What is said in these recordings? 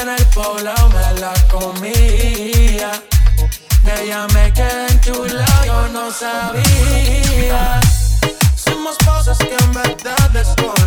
en el poblado me la comía. Me quedé yo no sabía. Somos cosas que en verdad desconocía.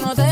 no te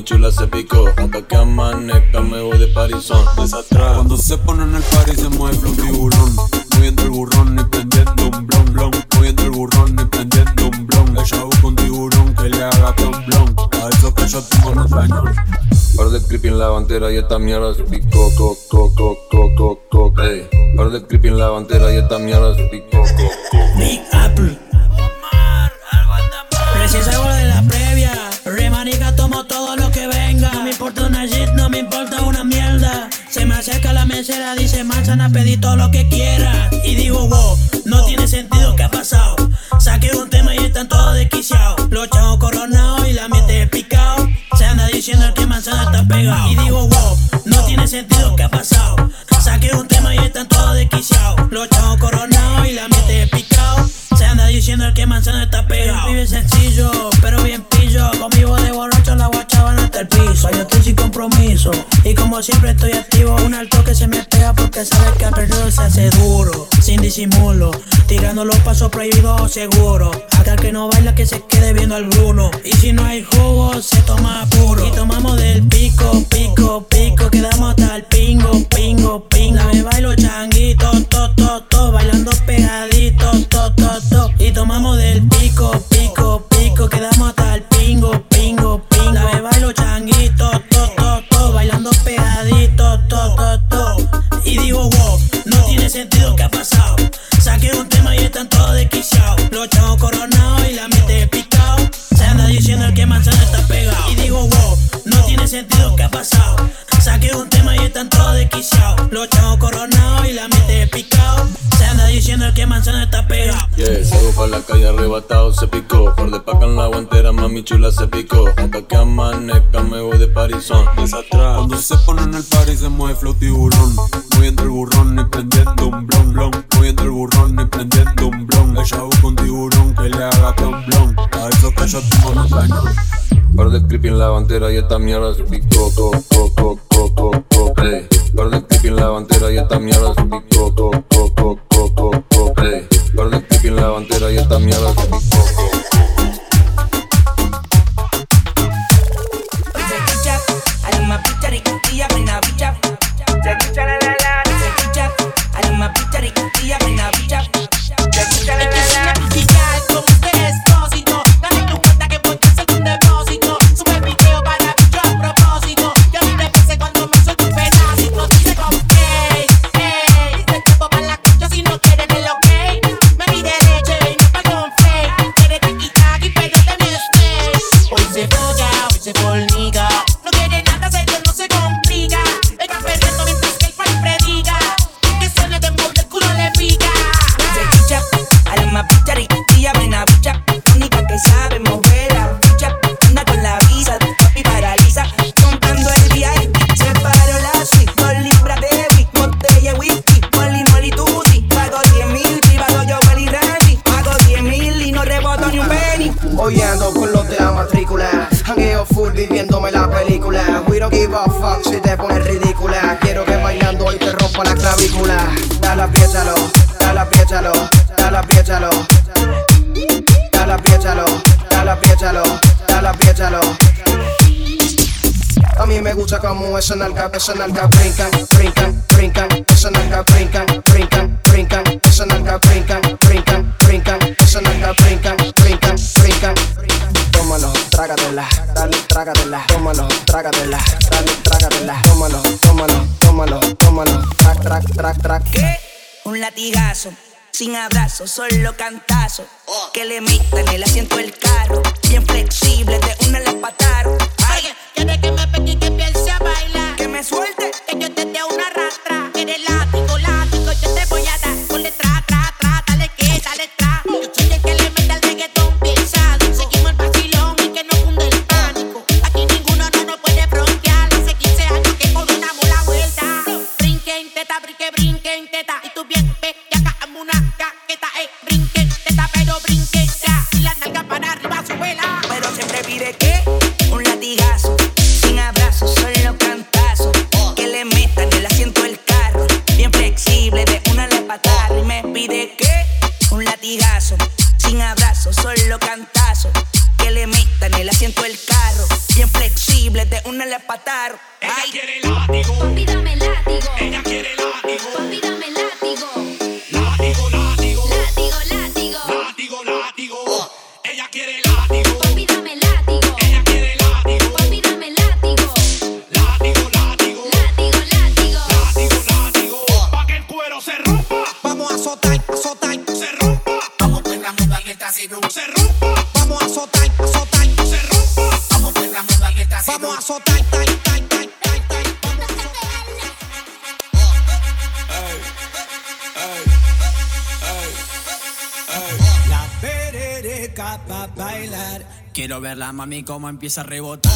mi chula se picó. Hasta que amanezca me voy de parizón. Desatrás. Cuando se ponen el party se mueve flow tiburón. Moviendo el burrón y prendiendo un blon blon. Moviendo el burrón y prendiendo un blon. Ella busca un tiburón que le haga blon blon. A eso que yo tengo no español. Par de creepy en la bandera y esta mierda se picó, co, co, co, co, co, co, ey. Par de creepy en la bandera y esta mierda se picó, co, co. Nick Apple. Omar, algo anda mal. mesera dice manzana, pedí todo lo que quiera Y digo, wow, no tiene sentido que ha pasado. Saqué un tema y están todos desquiciados. Los chavos coronados y la mente picado. Se anda diciendo que manzana está pegado. Y digo, wow, no tiene sentido que ha pasado. Saqué un tema y están todos desquiciados. Los chavos coronados y la mente picado. Se anda diciendo que manzana está pegado. Vive sencillo, pero bien picado el piso. Yo estoy sin compromiso. Y como siempre estoy activo, un alto que se me pega porque sabe que al perdido se hace duro. Sin disimulo, tirando los pasos prohibidos seguro. Acá el que no baila que se quede viendo al Bruno. Y si no hay jugo, se toma puro. Y tomamos del pico, pico, pico. Quedamos hasta el pingo, pingo, pingo. Me bailo changuito, to, to, to. Bailando pegadito, to, to, to. Y tomamos del pico, pico, pico. Quedamos no tiene sentido chula se picó. Hasta que amanezca me voy de parizón. Atrás. Cuando se pone en el party se mueve flow tiburón Moviendo el burrón y prendiendo un blon blon Moviendo el burrón y prendiendo un blon El chavo con tiburón que le haga blon blon A eso que yo tengo cañón Par de creepy en la bandera y esta mierda se picó. Co, co, co, co, co, co, ey. Par de creepy en la bandera y esta mierda se picó. Co, co, co, co, co, co, ey. Par de creepy en la bandera y esta mierda se picó. Los de la matrícula. Hangueo full viviéndome la película. We don't give a fuck si te pones ridícula. Quiero que bailando hoy te rompa la clavícula. Dale, apriétalo, dale, apriétalo, dale, apriétalo Dale, apriétalo, dale, apriétalo, dale, apriétalo a mí me gusta como esa nalga, esa nalga brincan, brincan, brincan, esa nalga brincan, brincan, brincan, esa nalga brincan, brincan, brincan, esa nalga brincan, brincan, brincan. Tómalo, trágatela, dale, trágatela, tómalo, trágatela, dale, trágatela, tómalo, tómalo, tómalo, tómalo, track, track, track, track. Un latigazo, sin abrazo, solo cantazo. Que le meta en el asiento del carro. Bien flexible, de una la pataron. Ay, quiere que me pegue y que empiece a bailar. que me suelte. Que yo te dé una rastra. Eres látigo, Quiero ver la mami cómo empieza a rebotar.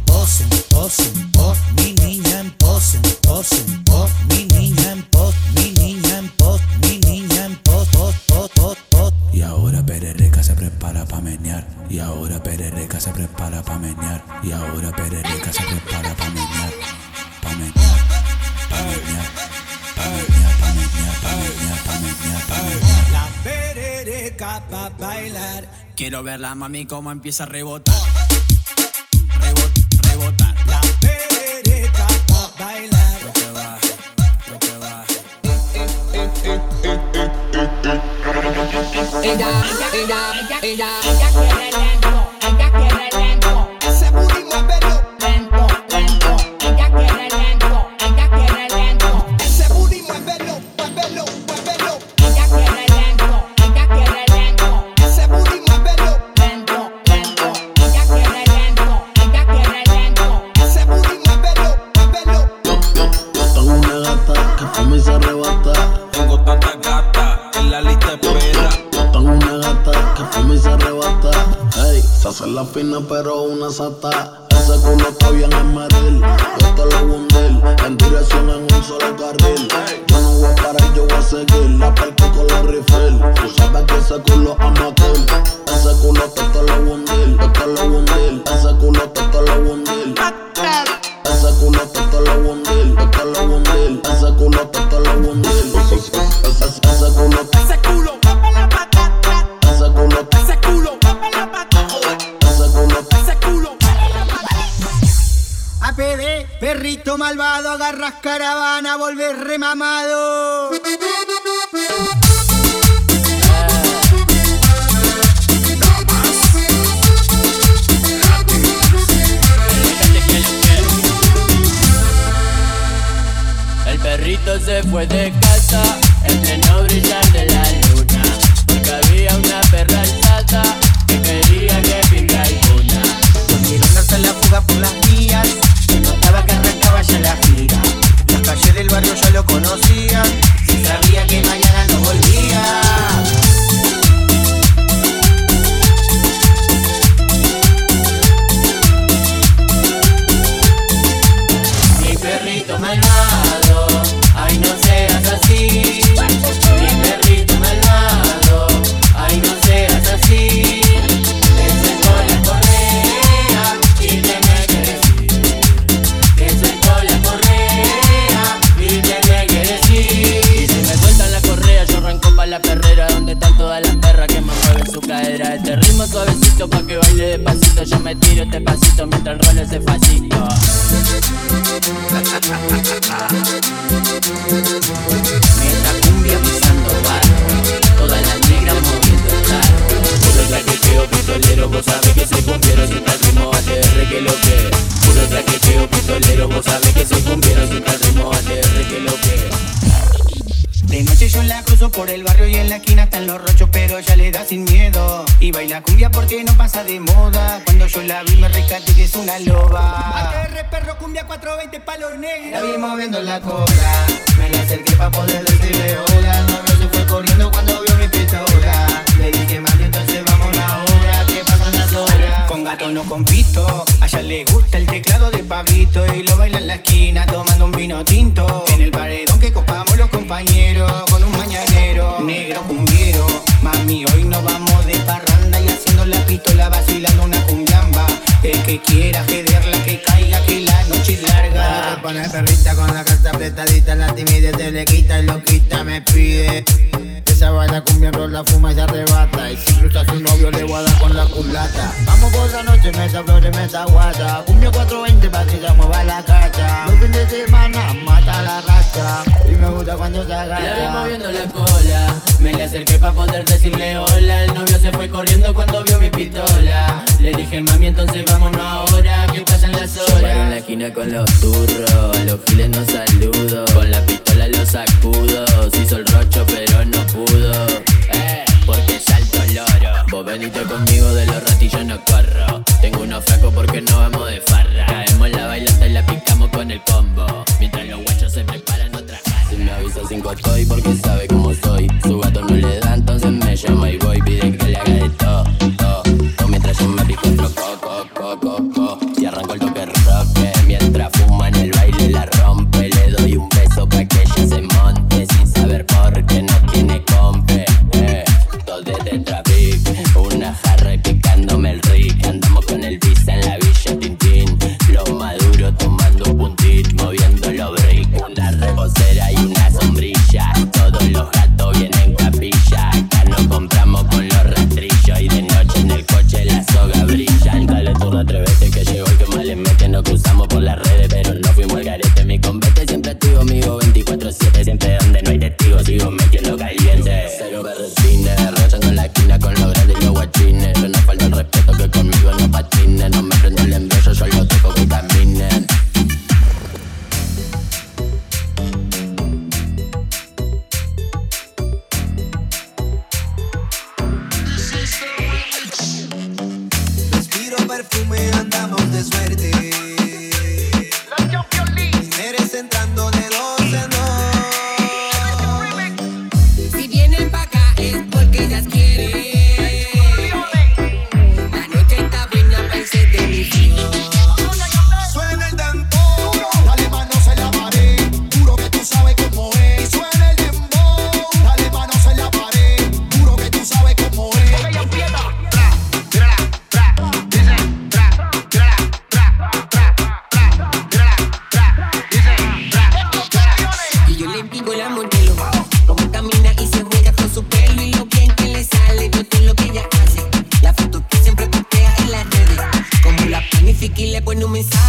Niña en pose, en pose, en pose. Mi niña en pose, en pose, en pose. Mi niña en pose, mi niña en pose, mi niña en pose, pose, pose, pose, pose. Y ahora Perereca se prepara pa' menear. Y ahora Perereca se prepara pa' menear. Y ahora Perereca se prepara pa' menear. Pa' menear, pa' menear, pa' menear, pa' menear, pa' menear, pa' menear, pa' menear. La perereca pa' bailar. Quiero ver la mami cómo empieza a rebotar. Fina pero una sata. Caravana, volver remamado. El perrito se fue de casa Yo este pasito mientras el rol ese facito. Esta cumbia pisando barro, todas las negras moviendo el carro. Puro traqueteo pistolero, vos sabés que soy cumbiero sin tal ritmo ATR que lo que. Puro traqueteo pistolero, vos sabés que soy cumbiero sin tal ritmo ATR que lo que. De noche yo la cruzo por el barrio y en la esquina están los rochos, pero ella le da sin miedo. Y baila cumbia porque no pasa de moda. Yo la vi me rescaté que es una loba. ATR perro cumbia 420 palos negros. La vi moviendo la cola. Me la acerqué pa' poder decirle hola. No se fue corriendo cuando gato no compito. A ella le gusta el teclado de Pablito. Y lo baila en la esquina tomando un vino tinto. En el paredón que copamos los compañeros. Con un mañanero negro cumbiero. Mami, hoy nos vamos de parranda y haciendo la pistola vacilando una cumbiamba. El que quiera jederla, que caiga, que la noche es larga. Pone perrita con la carta apretadita, la timidez se le quita y loquita me pide esa baila cumbia la fuma y se arrebata. Y si cruza su novio le guarda con la culata. Vamos por la noche, mesa flores, mesa guata Cumbia 420 pa' que se mueva la cacha. Los fines de semana mata la racha. Y me gusta cuando se agacha. Le voy moviendo la cola. Me le acerqué pa' poder decirle hola. El novio se fue corriendo cuando vio mi pistola. Le dije mami entonces vámonos ahora Que pasan las horas Paro en la esquina con los turros. A los giles no saludo. Con la pistola los sacudo. Se hizo el rocho pero no pudo. Eh, porque salto el loro. Vos venite conmigo de los ratillos no corro. Tengo unos fracos porque no vamos de farra. Caemos la bailanta y la picamos con el combo. Mientras los guachos se preparan otra jarra. Me avisa cinco estoy porque sabe cómo soy. know better. me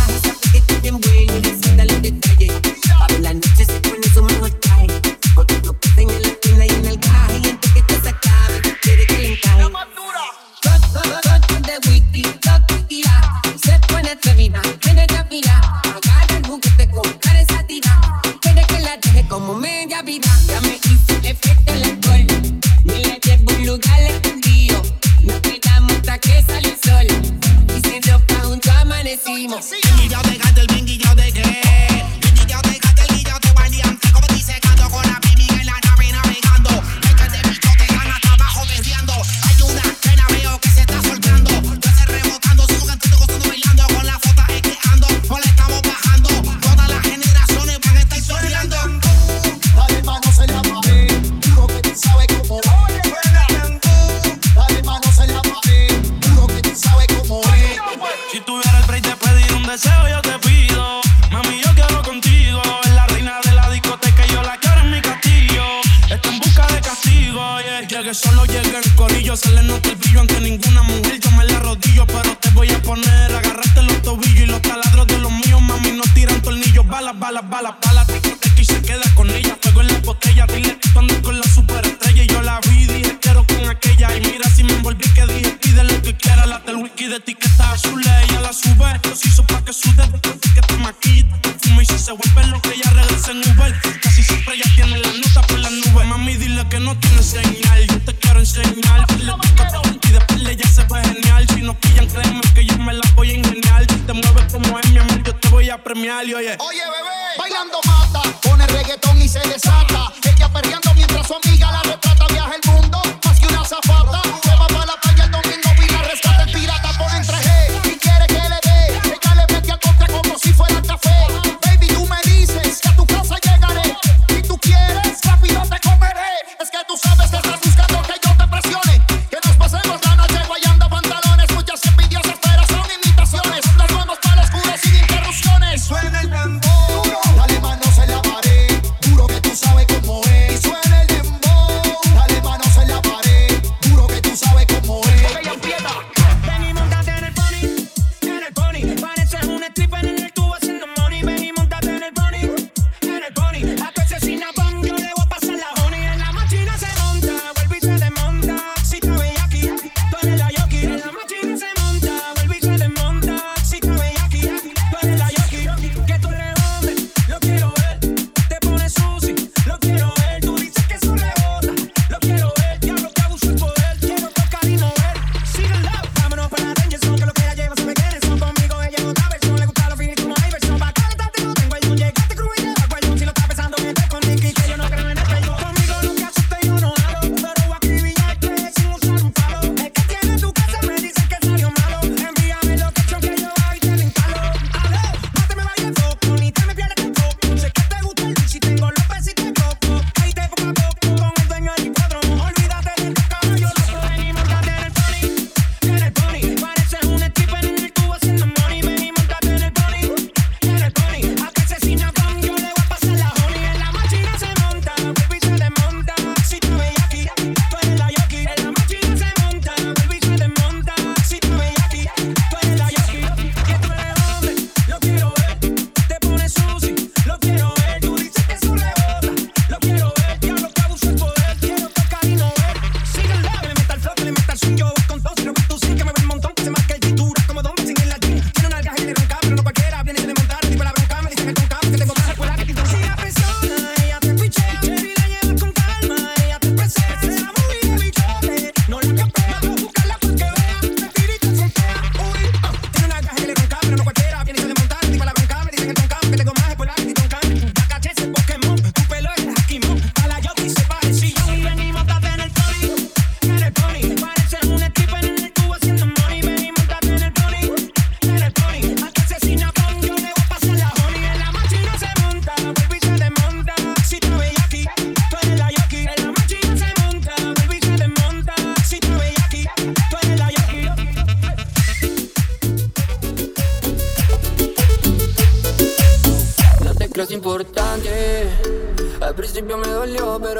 a premiar y oye. Oye, bebé, bailando mata, pone reggaetón y se desata. Ella perreando mientras su amiga la retrata.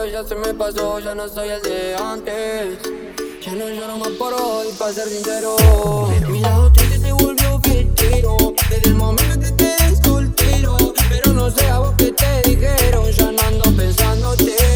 pero ya se me pasó, ya no soy el de antes. Ya no lloro más por hoy, para ser sincero. Mi lado triste se volvió fichero. Desde el momento que te desculpiro, pero no sé a vos que te dijeron. Ya no ando pensándote.